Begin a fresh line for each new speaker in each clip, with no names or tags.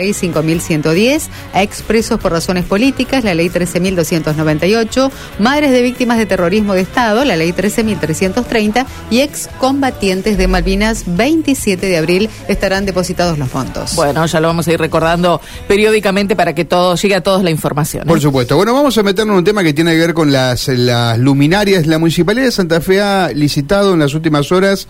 Ley 5.110, a expresos por razones políticas, la Ley 13.298, madres de víctimas de terrorismo de Estado, la Ley 13.330 y excombatientes de Malvinas, 27 de abril estarán depositados los fondos.
Bueno, ya lo vamos a ir recordando periódicamente para que todo llegue a todos la información.
¿eh? Por supuesto. Bueno, vamos a meternos en un tema que tiene que ver con las, las luminarias. La Municipalidad de Santa Fe ha licitado en las últimas horas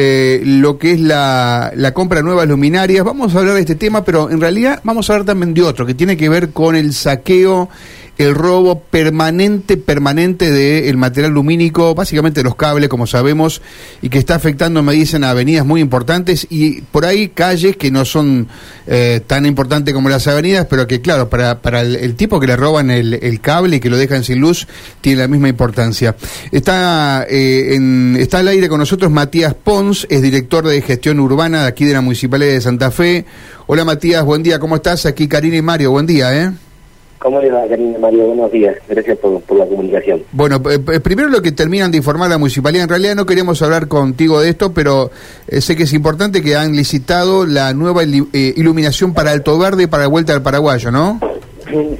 eh, lo que es la, la, compra de nuevas luminarias. Vamos a hablar de este tema, pero en realidad vamos a hablar también de otro, que tiene que ver con el saqueo el robo permanente, permanente del material lumínico, básicamente los cables, como sabemos, y que está afectando, me dicen, a avenidas muy importantes y por ahí calles que no son eh, tan importantes como las avenidas, pero que, claro, para, para el, tipo que le roban el, cable y que lo dejan sin luz, tiene la misma importancia. Está, eh, en, está al aire con nosotros Matías Pons, es director de gestión urbana de aquí de la Municipalidad de Santa Fe. Hola Matías, buen día, ¿cómo estás? Aquí Karina y Mario, buen día, ¿eh?
¿Cómo le va, Karina Mario? Buenos días. Gracias por, la comunicación.
Bueno, eh, primero lo que terminan de informar la municipalidad. En realidad no queríamos hablar contigo de esto, pero eh, sé que es importante que han licitado la nueva eh, iluminación para Alto Verde para la Vuelta del Paraguayo, ¿no?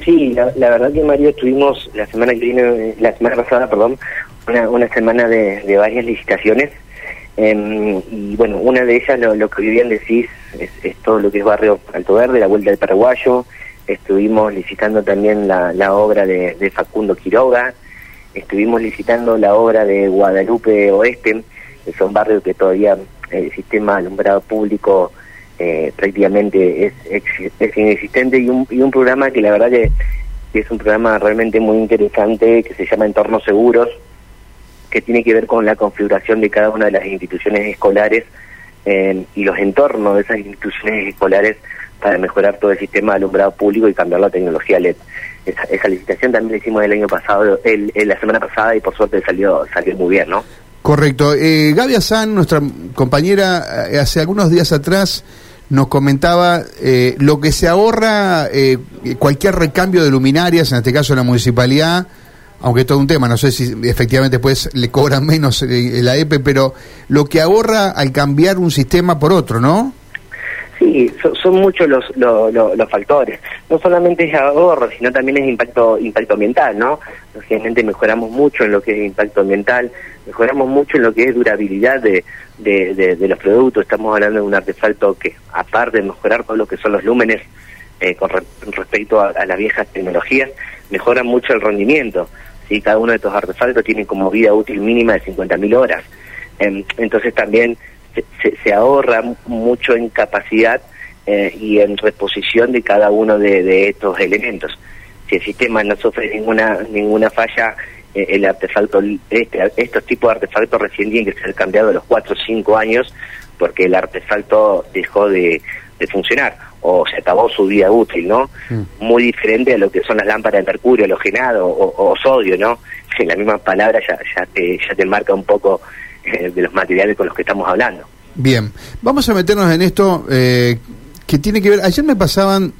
Sí, la, verdad que Mario tuvimos la semana que viene, la semana pasada, perdón, una, una semana de, varias licitaciones. Em, y bueno, una de ellas, lo, que bien decís, es, es todo lo que es barrio Alto Verde, la Vuelta del Paraguayo estuvimos licitando también la, la obra de, Facundo Quiroga, estuvimos licitando la obra de Guadalupe Oeste, que son barrios que todavía el sistema alumbrado público eh, prácticamente es, es, inexistente y un, y un programa que la verdad que, es un programa realmente muy interesante que se llama Entornos Seguros, que tiene que ver con la configuración de cada una de las instituciones escolares eh, y los entornos de esas instituciones escolares para mejorar todo el sistema de alumbrado público y cambiar la tecnología LED. Esa, licitación también la hicimos el año pasado, el, la semana pasada y por suerte salió salió muy bien, ¿no?
Correcto. Eh, Gaby Azán, nuestra compañera, eh, hace algunos días atrás nos comentaba eh, lo que se ahorra eh, cualquier recambio de luminarias, en este caso la municipalidad, aunque todo un tema, no sé si efectivamente después le cobran menos la EPE, pero lo que ahorra al cambiar un sistema por otro, ¿no?
Sí, son, muchos los, los, factores. No solamente es ahorro, sino también es impacto impacto ambiental, ¿no? Lógicamente mejoramos mucho en lo que es impacto ambiental, mejoramos mucho en lo que es durabilidad de, de, los productos. Estamos hablando de un artefacto que, aparte de mejorar todo lo que son los lúmenes eh, con respecto a, las viejas tecnologías, mejora mucho el rendimiento. ¿sí? Cada uno de estos artefactos tiene como vida útil mínima de 50.000 horas. Em, entonces también se, ahorra mucho en capacidad eh, y en reposición de cada uno de, estos elementos. Si el sistema no sufre ninguna ninguna falla, eh, el artefacto, este, estos tipos de artefactos recién tienen que ser cambiados a los 4 o 5 años porque el artefacto dejó de, funcionar o se acabó su vida útil, ¿no? Mm. Muy diferente a lo que son las lámparas de mercurio, halogenado o, o sodio, ¿no? En la misma palabra ya, ya, te, ya te marca un poco eh, de los materiales con los que estamos hablando.
Bien, vamos a meternos en esto eh, que tiene que ver, ayer me pasaban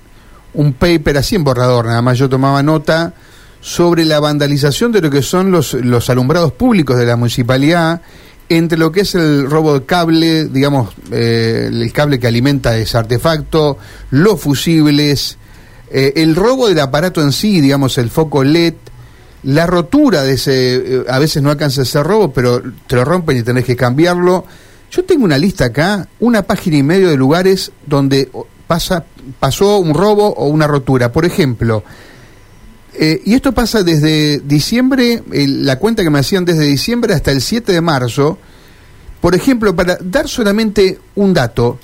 un paper así en borrador, nada más yo tomaba nota sobre la vandalización de lo que son los, los alumbrados públicos de la municipalidad, entre lo que es el robo de cable, digamos, eh, el cable que alimenta ese artefacto, los fusibles, el robo del aparato en sí, digamos, el foco LED, la rotura de ese, eh, a veces no alcanza ese robo, pero te lo rompen y tenés que cambiarlo. Yo tengo una lista acá, una página y medio de lugares donde pasa, pasó un robo o una rotura. Por ejemplo, eh, y esto pasa desde diciembre, la cuenta que me hacían desde diciembre hasta el 7 de marzo. Por ejemplo, para dar solamente un dato,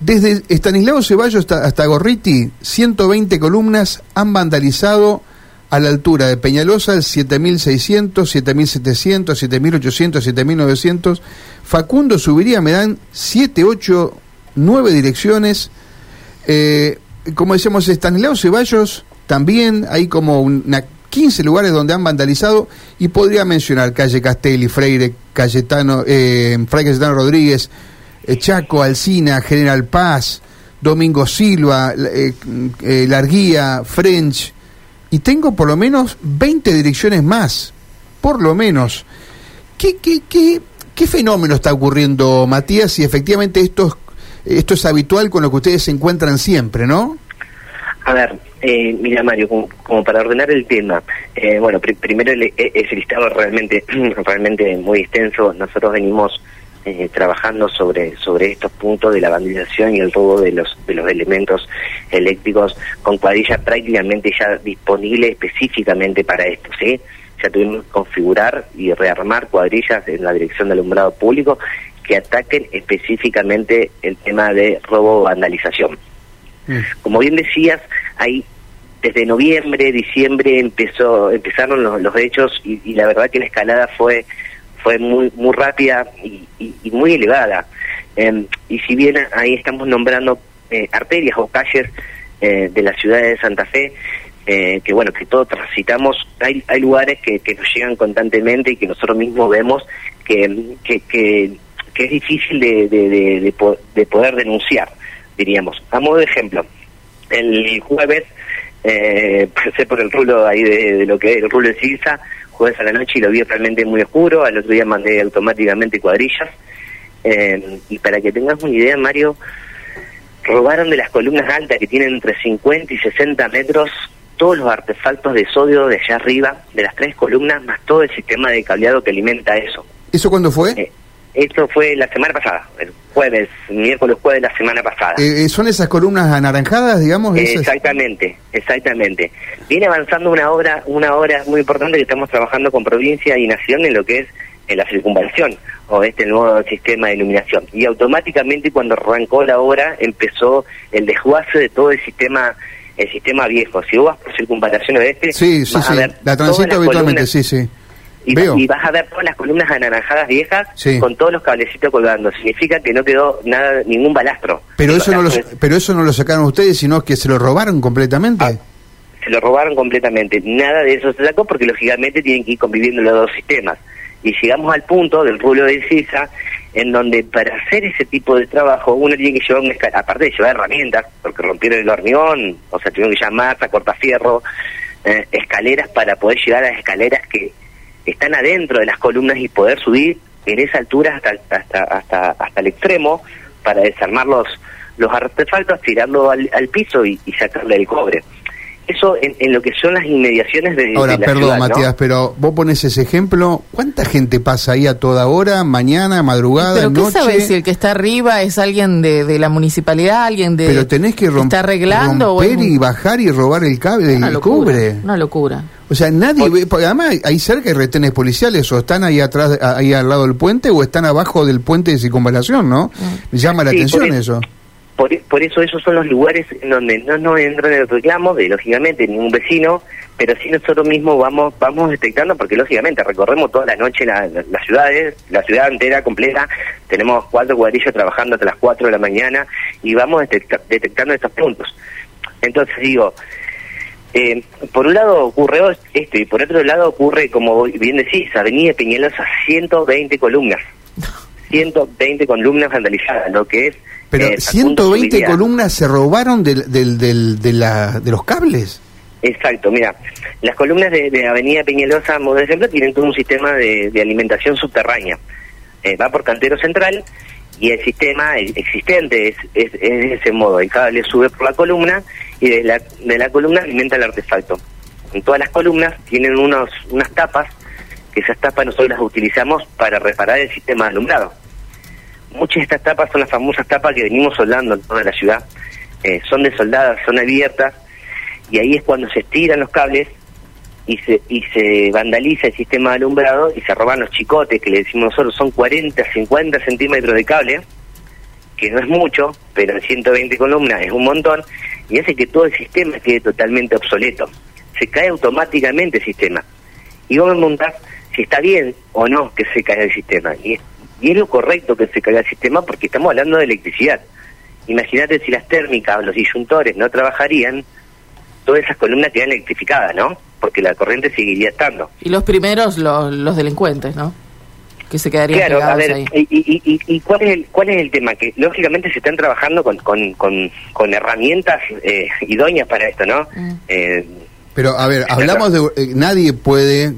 desde Estanislao Ceballos hasta, hasta Gorriti, 120 columnas han vandalizado a la altura de Peñalosa, el 7600, 7700, 7800, 7900. Facundo subiría, me dan 7, 8, 9 direcciones. Eh, como decíamos, Estanislao Ceballos también hay como una 15 lugares donde han vandalizado y podría mencionar calle Castelli, Freire, Cayetano, eh, Fray Cayetano Rodríguez, eh, Chaco, Alcina, General Paz, Domingo Silva, eh, eh Larguía, French, y tengo por lo menos 20 direcciones más, por lo menos. ¿Qué, qué, qué, qué fenómeno está ocurriendo, Matías? Si efectivamente esto es, esto es habitual con lo que ustedes se encuentran siempre, ¿no?
A ver, eh, mira Mario, como, como para ordenar el tema, eh, bueno, pri- primero el, e- ese listado realmente, realmente muy extenso. Nosotros venimos eh, trabajando sobre sobre estos puntos de la vandalización y el robo de los de los elementos eléctricos con cuadrillas prácticamente ya disponibles específicamente para esto, ¿sí? Ya tuvimos que configurar y rearmar cuadrillas en la dirección de alumbrado público que ataquen específicamente el tema de robo o vandalización.
Mm.
Como bien decías, hay desde noviembre, diciembre empezó empezaron los, los hechos y, y la verdad que la escalada fue fue muy muy rápida y, muy elevada. Eh, y si bien ahí estamos nombrando eh, arterias o calles eh, de la ciudad de Santa Fe, eh, que bueno, que todos transitamos, hay, hay lugares que, que nos llegan constantemente y que nosotros mismos vemos que, que, que, es difícil de, de, de, de po- de poder denunciar, diríamos. A modo de ejemplo, el jueves eh, pasé por el rulo ahí de lo que es el rulo de Silsa, jueves a la noche y lo vi realmente muy oscuro, al otro día mandé automáticamente cuadrillas. Eh, y para que tengas una idea, Mario, robaron de las columnas altas que tienen entre 50 y 60 metros todos los artefactos de sodio de allá arriba, de las tres columnas, más todo el sistema de cableado que alimenta eso.
¿Eso cuándo fue?
Eh, esto fue la semana pasada, el jueves, miércoles, jueves de la semana pasada.
Eh, eh, ¿Son esas columnas anaranjadas, digamos? esas?
Exactamente, exactamente. Viene avanzando una obra, una obra muy importante que estamos trabajando con provincia y nación en lo que es en la circunvalación o este nuevo sistema de iluminación. Y automáticamente cuando arrancó la obra empezó el desguace de todo el sistema el sistema viejo. Si vos vas por circunvalación oeste,
Sí, sí,
vas a
sí.
ver
La transito habitualmente,
columnas-
sí, sí.
Y, vas a ver todas las columnas anaranjadas viejas
Sí.
con todos los cablecitos colgando. Significa que no quedó nada, ningún balastro.
Pero
El
eso, no lo,
es-
pero eso no lo sacaron ustedes, sino que se lo robaron completamente.
Ah, se lo robaron completamente. Nada de eso se sacó porque lógicamente tienen que ir conviviendo los dos sistemas. Y llegamos al punto del rulo de CISA en donde para hacer ese tipo de trabajo uno tiene que llevar una esca- aparte de llevar herramientas, porque rompieron el hormigón, o sea, tuvieron que llevar masa, cortafierro, eh, escaleras para poder llegar a las escaleras que están adentro de las columnas y poder subir en esa altura hasta hasta hasta hasta el extremo para desarmar los los artefactos, tirarlo al, al piso y, y sacarle el cobre. Eso en, en lo que son las inmediaciones de,
Ahora,
de la
perdón,
ciudad, ¿no?
Matías, pero vos pones ese ejemplo. ¿Cuánta gente pasa ahí a toda hora, mañana, madrugada,
¿Pero qué
noche?
sabes si el que está arriba es alguien de, de la municipalidad, alguien de...
Pero tenés que romp-
¿Está arreglando o
romper
un-
y bajar y robar el cable,
una
el
locura,
cubre.
Una locura.
O sea, nadie ve, porque además hay- ahí cerca hay retenes policiales, o están ahí atrás, ahí al lado del puente, o están abajo del puente de circunvalación, ¿no? Me llama la
Sí,
atención
por e-
eso.
Por, por eso esos son los lugares en donde no nos entran el reclamo de, lógicamente, ningún vecino, pero sí nosotros mismos vamos vamos detectando, porque lógicamente recorremos toda la noche la- la- las ciudades, la ciudad entera completa, tenemos cuatro cuadrillos trabajando hasta las 4 de la mañana y vamos detecta- detectando estos puntos. Entonces digo, eh, por un lado ocurre esto y por otro lado ocurre, como bien decís, Avenida Peñalosa, 120 columnas. 120 columnas vandalizadas, lo que es...
Pero
eh, Facundo
120
Zubiría.
columnas se robaron del, del, del- de, la, de los cables.
Exacto, mira, las columnas de, de Avenida Peñalosa, por ejemplo, tienen todo un sistema de, de alimentación subterránea. Eh, va por cantero central y el sistema existente es, es, es de ese modo. El cable sube por la columna y de la, de la columna alimenta el artefacto. En todas las columnas tienen unos, unas tapas, que esas tapas nosotros las utilizamos para reparar el sistema de alumbrado. Muchas de estas tapas son las famosas tapas que venimos soldando en toda la ciudad. Eh, son desoldadas, son abiertas, y ahí es cuando se estiran los cables y se, y se vandaliza el sistema de alumbrado y se roban los chicotes, que le decimos nosotros, son 40, 50 centímetros de cable, que no es mucho, pero en 120 columnas es un montón, y hace que todo el sistema quede totalmente obsoleto. Se cae automáticamente el sistema. Y vos me preguntás si está bien o no que se caiga el sistema. Y es, y es lo correcto que se caiga el sistema porque estamos hablando de electricidad. Imagínate si las térmicas, los disyuntores no trabajarían, todas esas columnas quedan electrificadas, ¿no? Porque la corriente seguiría estando.
Y los primeros, los, los delincuentes, ¿no? Que se quedarían
Claro, a ver,
ahí.
y, y, y, y cuál es el cuál es el tema? Que lógicamente se están trabajando con, con, con, con herramientas eh, idóneas para esto, ¿no?
Mm.
Eh,
Pero, a ver, hablamos de... eh, nadie puede,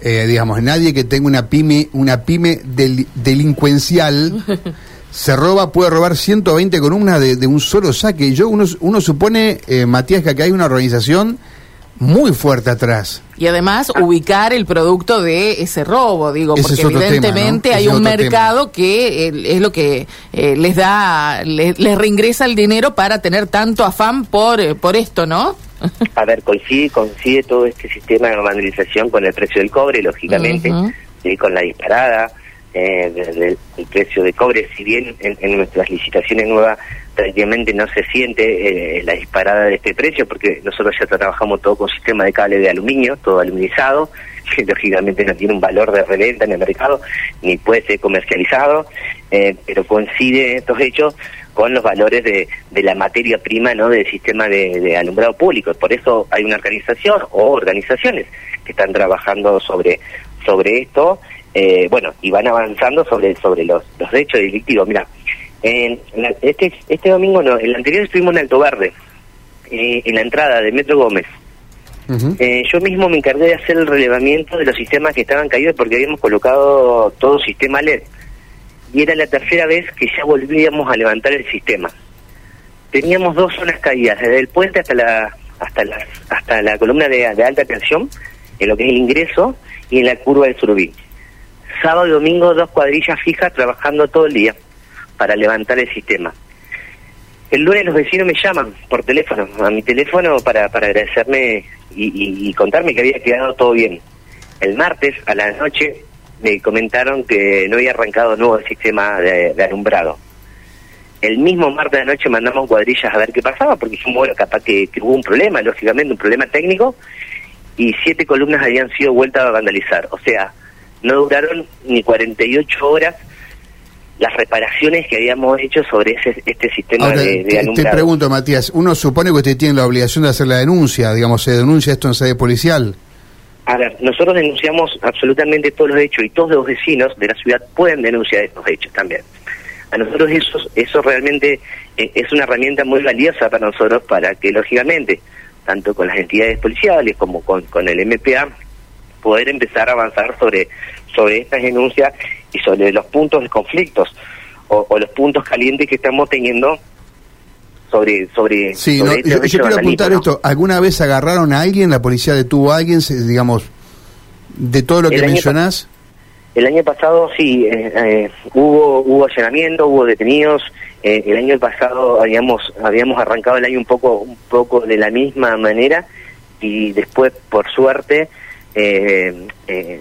eh, digamos, nadie que tenga una pyme, una pyme del- delincuencial se roba, puede robar 120 columnas de, de un solo saque. Yo uno, uno supone, eh, Matías, que acá hay una organización muy fuerte atrás.
Y además ubicar el producto de ese robo, digo,
Ese
porque
tema,
evidentemente
¿no?
hay un mercado que eh, es lo que eh, les da, les, les reingresa el dinero para tener tanto afán por, eh, por esto, ¿no?
A ver, coincide, coincide todo este sistema de normalización con el precio del cobre, lógicamente. ¿sí? con la disparada eh, de- del del precio del cobre, si bien en, en nuestras licitaciones nuevas prácticamente no se siente eh, la disparada de este precio, porque nosotros ya trabajamos todo con sistema de cable de aluminio, todo aluminizado, que lógicamente no tiene un valor de reventa en el mercado, ni puede ser comercializado, eh, pero coincide estos hechos con los valores de, de la materia prima no del sistema de, de alumbrado público. Por eso hay una organización o organizaciones que están trabajando sobre, sobre esto, eh, bueno, y van avanzando sobre, sobre los, los hechos delictivos. Mira, en la- este, este domingo no, el anterior estuvimos en Alto Verde, eh, en la entrada de Metro Gómez. Eh, yo mismo me encargué de hacer el relevamiento de los sistemas que estaban caídos porque habíamos colocado todo sistema LED. Y era la tercera vez que ya volvíamos a levantar el sistema. Teníamos dos zonas caídas, desde el puente hasta la hasta la, hasta la columna de, de alta tensión, en lo que es el ingreso, y en la curva del Surubí. Sábado y domingo dos cuadrillas fijas trabajando todo el día para levantar el sistema. El lunes los vecinos me llaman por teléfono, a mi teléfono, para, para agradecerme y, y- contarme que había quedado todo bien. El martes a la noche me comentaron que no había arrancado nuevo el sistema de, de alumbrado. El mismo martes de la noche mandamos cuadrillas a ver qué pasaba, porque dijimos, bueno, capaz que, que hubo un problema, lógicamente, un problema técnico, y siete columnas habían sido vueltas a vandalizar. O sea, no duraron ni 48 horas las reparaciones que habíamos hecho sobre ese, este sistema
Ahora,
de, de
te, pregunto, Matías, uno supone que usted tiene la obligación de hacer la denuncia, digamos, se denuncia esto en sede policial.
A ver, nosotros denunciamos absolutamente todos los hechos y todos los vecinos de la ciudad pueden denunciar estos hechos también. A nosotros eso, eso realmente eh, es una herramienta muy valiosa para nosotros para que, lógicamente, tanto con las entidades policiales como con, con el MPA, poder empezar a avanzar sobre, sobre estas denuncias y sobre los puntos de conflictos o, o los puntos calientes que estamos teniendo sobre sobre,
Sí,
sobre
no,
estos
yo, quiero apuntar
¿no?
esto. ¿Alguna vez agarraron a alguien, la policía detuvo a alguien, digamos, de todo lo que
El
mencionás?
El año pasado sí, eh, eh, hubo hubo allanamiento, hubo detenidos. Eh, el año pasado habíamos habíamos arrancado el año un poco un poco de la misma manera y después, por suerte, eh, eh,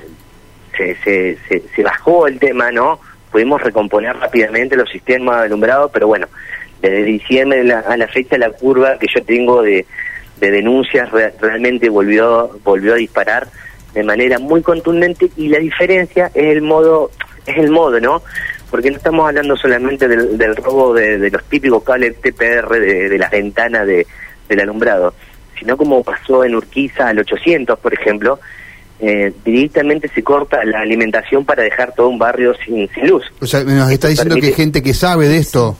se, se, bajó el tema, ¿no? Pudimos recomponer rápidamente los sistemas de alumbrado, pero bueno, desde diciembre a la, fecha la curva que yo tengo de, de denuncias re- realmente volvió volvió a disparar de manera muy contundente y la diferencia es el modo es el modo no porque no estamos hablando solamente del, robo de, de los típicos cables TPR de, de las ventanas de, del alumbrado sino como pasó en Urquiza al 800 por ejemplo eh, directamente se corta la alimentación para dejar todo un barrio sin, sin luz
O sea, nos está diciendo que hay gente que sabe de esto.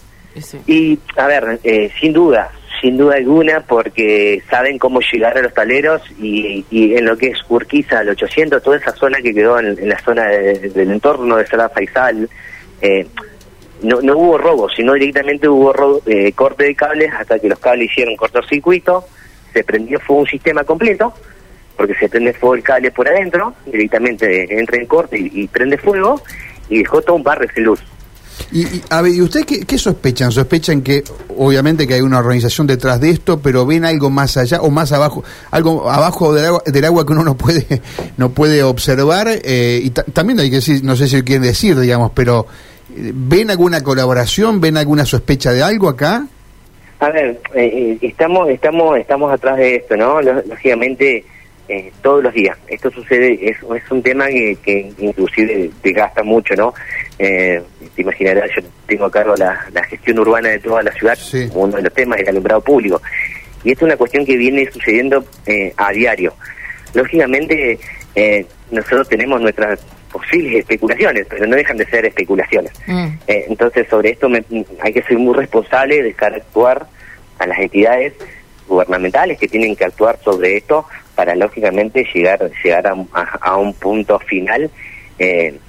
Y, a ver, eh, sin duda, sin duda alguna, porque saben cómo llegar a los taleros y, y en lo que es Urquiza, al 800, toda esa zona que quedó en, en la zona de- del entorno de Sala Faisal, eh, no, no hubo robo, sino directamente hubo robo- eh, corte de cables hasta que los cables hicieron cortocircuito, se prendió fuego un sistema completo, porque se prende fuego el cable por adentro, directamente entra en corte y, y prende fuego, y dejó todo un barrio sin luz.
Y, y, a ver, ¿y ustedes qué, qué sospechan? ¿Sospechan que obviamente que hay una organización detrás de esto, pero ven algo más allá o más abajo, algo abajo del agua, del agua que uno no puede no puede observar? Eh, y ta- también hay que decir, no sé si lo quieren decir, digamos, pero eh, ¿ven alguna colaboración? ¿Ven alguna sospecha de algo acá?
A ver, eh, eh, estamos estamos estamos atrás de esto, ¿no? Lógicamente, eh, todos los días. Esto sucede, es, es un tema que, que inclusive te gasta mucho, ¿no? Eh, te imaginarás, yo tengo a cargo la, la gestión urbana de toda la ciudad,
Sí.
uno de los temas el alumbrado público. Y esto es una cuestión que viene sucediendo eh, a diario. Lógicamente, eh, nosotros tenemos nuestras posibles especulaciones, pero no dejan de ser especulaciones.
Mm.
Eh, entonces, sobre esto me- hay que ser muy responsable de dejar actuar a las entidades gubernamentales que tienen que actuar sobre esto para, lógicamente, llegar llegar a, a- a un punto final eh,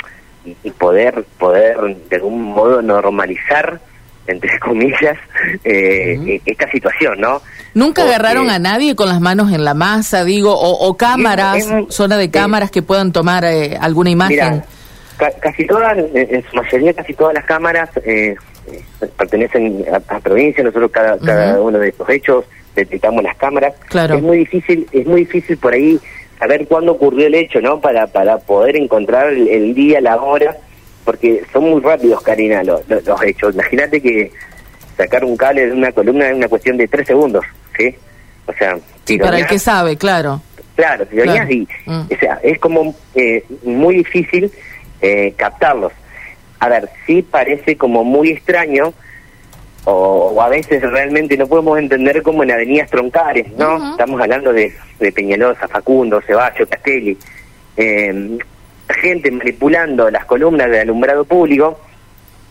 y poder, poder de algún modo normalizar entre comillas, eh, esta situación, ¿no?
¿Nunca agarraron a nadie con las manos en la masa, digo, o, cámaras, zona de cámaras que puedan tomar eh, alguna imagen?
casi todas, en su mayoría, casi todas las cámaras eh, pertenecen a, a, provincia, nosotros cada, cada uno de estos hechos detectamos las cámaras.
Claro.
Es muy difícil, es muy difícil por ahí saber cuándo ocurrió el hecho, ¿no? Para, para poder encontrar el, día, la hora, porque son muy rápidos, Karina, los, los, hechos. Imagínate que sacar un cable de una columna es una cuestión de tres segundos, ¿sí?
O sea, para el que sabe, claro.
Claro, y, mm. o sea, es como eh, muy difícil eh, captarlos. A ver, sí parece como muy extraño o, a veces realmente no podemos entender como en avenidas troncales, ¿no? Estamos hablando de, de, Peñalosa, Facundo, Ceballos, Castelli, eh, gente manipulando las columnas de alumbrado público,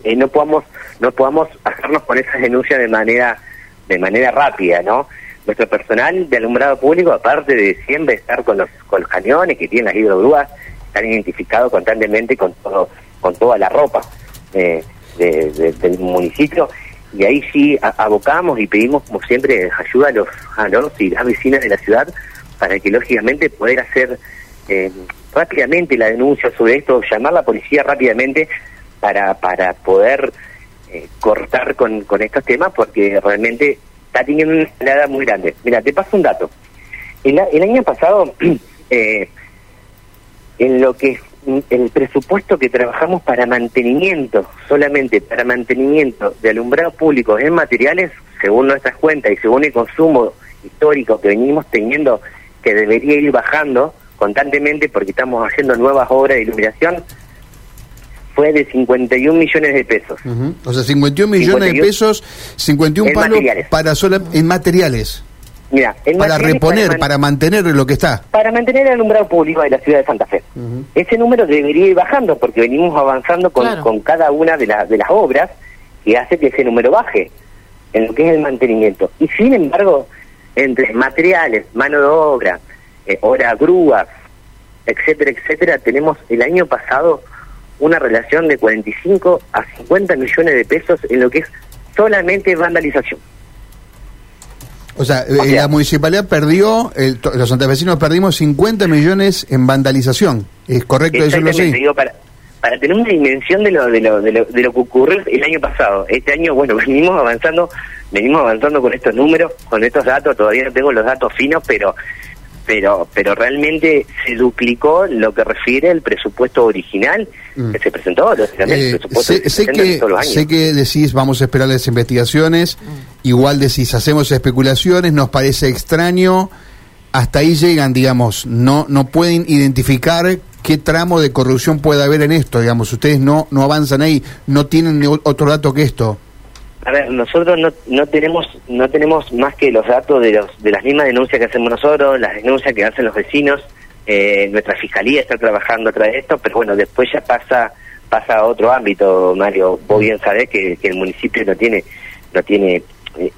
eh, no podamos no podamos hacernos con esas denuncias de manera de manera rápida, ¿no? Nuestro personal de alumbrado público, aparte de siempre estar con los con los cañones que tienen las hidrogrúas, están identificados constantemente con todo con toda la ropa eh, del municipio y ahí sí abocamos y pedimos como siempre ayuda a los, a los y las vecinas de la ciudad para que lógicamente poder hacer eh, rápidamente la denuncia sobre esto, llamar a la policía rápidamente para, para poder eh, cortar con, con estos temas porque realmente está teniendo una escalada muy grande. Mira, te paso un dato. El, el año pasado, eh, en lo que el presupuesto que trabajamos para mantenimiento, solamente para mantenimiento de alumbrado público en materiales, según nuestras cuentas y según el consumo histórico que venimos teniendo, que debería ir bajando constantemente porque estamos haciendo nuevas obras de iluminación, fue de 51 millones de pesos.
O sea, 51 millones de pesos, 51 palos para sola, en materiales.
Mira,
para reponer, para, mantener lo que está.
Para mantener el alumbrado público de la ciudad de Santa Fe. Ese número debería ir bajando porque venimos avanzando con, con cada una de, de las obras que hace que ese número baje en lo que es el mantenimiento. Y sin embargo, entre materiales, mano de obra, eh, hora grúas, etcétera, etcétera, tenemos el año pasado una relación de 45 a 50 millones de pesos en lo que es solamente vandalización.
O sea, eh, la municipalidad perdió, los santafesinos perdimos 50 millones en vandalización. ¿Es correcto eso lo sé?
para, para tener una dimensión de lo, de, lo, de, lo, de lo que ocurrió el año pasado. Este año, bueno, venimos avanzando, venimos avanzando con estos números, con estos datos, todavía no tengo los datos finos, pero pero pero realmente se duplicó lo que refiere al presupuesto original mm. que se presentó,
eh, sé, que, Sé que decís vamos a esperar las investigaciones, mm. Igual decís hacemos especulaciones, nos parece extraño, hasta ahí llegan, digamos, no no pueden identificar qué tramo de corrupción puede haber en esto, digamos, ustedes no no avanzan ahí, no tienen otro dato que esto.
A ver, nosotros no, no tenemos no tenemos más que los datos de los de las mismas denuncias que hacemos nosotros, las denuncias que hacen los vecinos. Eh, nuestra fiscalía está trabajando atrás de esto, pero bueno, después ya pasa pasa a otro ámbito, Mario. Vos bien sabés que, que el municipio no tiene no tiene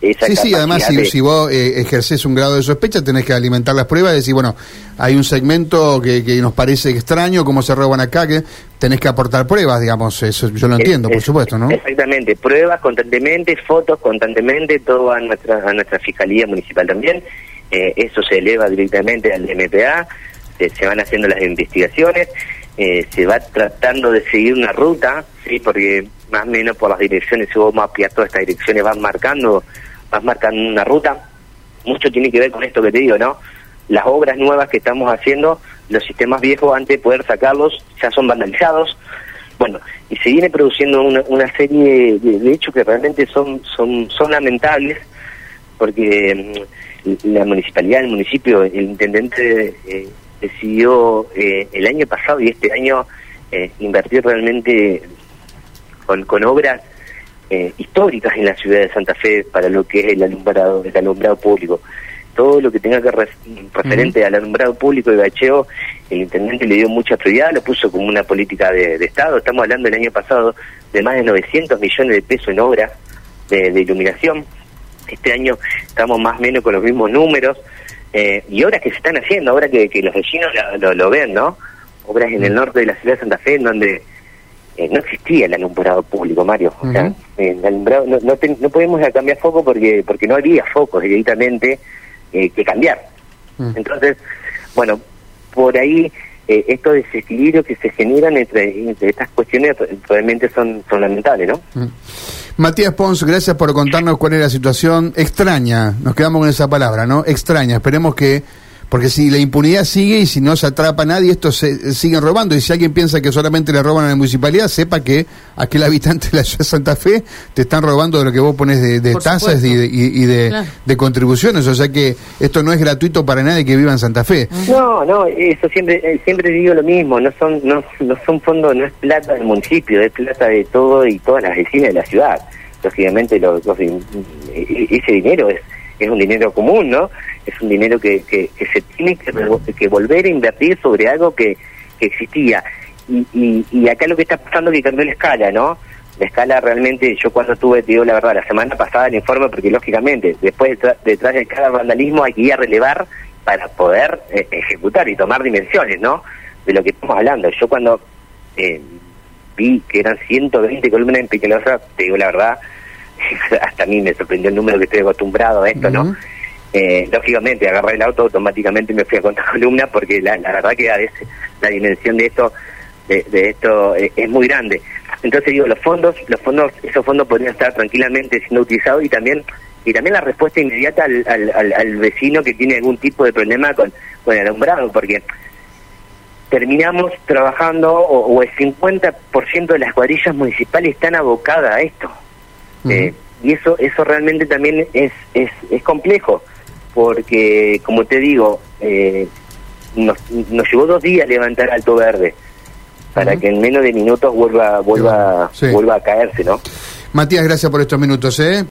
sí, sí, además si, vos eh, ejerces un grado de sospecha tenés que alimentar las pruebas y decir, bueno, hay un segmento que, que nos parece extraño, cómo se roban acá, que tenés que aportar pruebas, digamos, eso yo lo entiendo, por supuesto, ¿no?
Exactamente, pruebas constantemente, fotos constantemente, todo a nuestra, a nuestra Fiscalía Municipal también, eh, eso se eleva directamente al MPA, se van haciendo las investigaciones, eh, se va tratando de seguir una ruta, sí, porque más o menos por las direcciones, si vos mapeas todas estas direcciones, van marcando, vas marcando una ruta. Mucho tiene que ver con esto que te digo, ¿no? Las obras nuevas que estamos haciendo, los sistemas viejos, antes de poder sacarlos, ya son vandalizados. Bueno, y se viene produciendo una, una serie de, hechos que realmente son, son, son lamentables, porque mm, la municipalidad, el municipio, el intendente eh, decidió eh, el año pasado y este año eh, invertir realmente con, con obras eh, históricas en la ciudad de Santa Fe para lo que es el alumbrado, el alumbrado público. Todo lo que tenga que referente al alumbrado público y bacheo, el intendente le dio mucha prioridad, lo puso como una política de, Estado. Estamos hablando el año pasado de más de 900 millones de pesos en obras de, iluminación. Este año estamos más o menos con los mismos números. Eh, y obras que se están haciendo, obras que, los vecinos lo, lo, ven, ¿no? Obras en el norte de la ciudad de Santa Fe, en donde eh, no existía el alumbrado público, Mario. O sea, el alumbrado, no, no, ten- no podemos cambiar foco porque porque no había focos directamente eh, que cambiar.
Mm.
Entonces, bueno, por ahí eh, estos desequilibrios que se generan entre, estas cuestiones realmente son, son lamentables, ¿no?
Mm. Matías Pons, gracias por contarnos cuál es la situación extraña. Nos quedamos con esa palabra, ¿no? Extraña. Esperemos que. Porque si la impunidad sigue y si no se atrapa a nadie, estos se, eh, siguen robando. Y si alguien piensa que solamente le roban a la municipalidad, sepa que aquel habitante de la ciudad de Santa Fe te están robando de lo que vos pones de, de tasas y de, y- y de-
Claro.
de contribuciones. O sea que esto no es gratuito para nadie que viva en Santa Fe.
No, no, eso siempre eh, siempre digo lo mismo, no son no, no son fondos, no es plata del municipio, es plata de todo y todas las vecinas de la ciudad. Lógicamente los, los din- e- ese dinero es es un dinero común, ¿no? Es un dinero que, que, se tiene que, que volver a invertir sobre algo que, que existía. Y, y, y acá lo que está pasando es que cambió la escala, ¿no? La escala realmente, yo cuando tuve, te digo la verdad, la semana pasada el informe, porque lógicamente después detrás, detrás de cada vandalismo hay que ir a relevar para poder eh, ejecutar y tomar dimensiones, ¿no? De lo que estamos hablando. Yo cuando eh, vi que eran 120 columnas en Pequeñosa, te digo la verdad, hasta a mí me sorprendió el número que estoy acostumbrado a esto. ¿no? Eh, lógicamente agarré el auto automáticamente me fui a contar columnas porque la, la verdad que a veces la dimensión de esto de, de esto eh, es muy grande entonces digo los fondos los fondos esos fondos podrían estar tranquilamente siendo utilizados y también y también la respuesta inmediata al, al, al- al vecino que tiene algún tipo de problema con, con el alumbrado porque terminamos trabajando o, o el 50% de las cuadrillas municipales están abocadas a esto Eh, y eso eso realmente también es, es, es complejo, porque, como te digo, eh, nos, nos llevó dos días levantar Alto Verde para que en menos de minutos vuelva vuelva
Sí.
vuelva a caerse, ¿no?
Matías, gracias por estos minutos, ¿eh?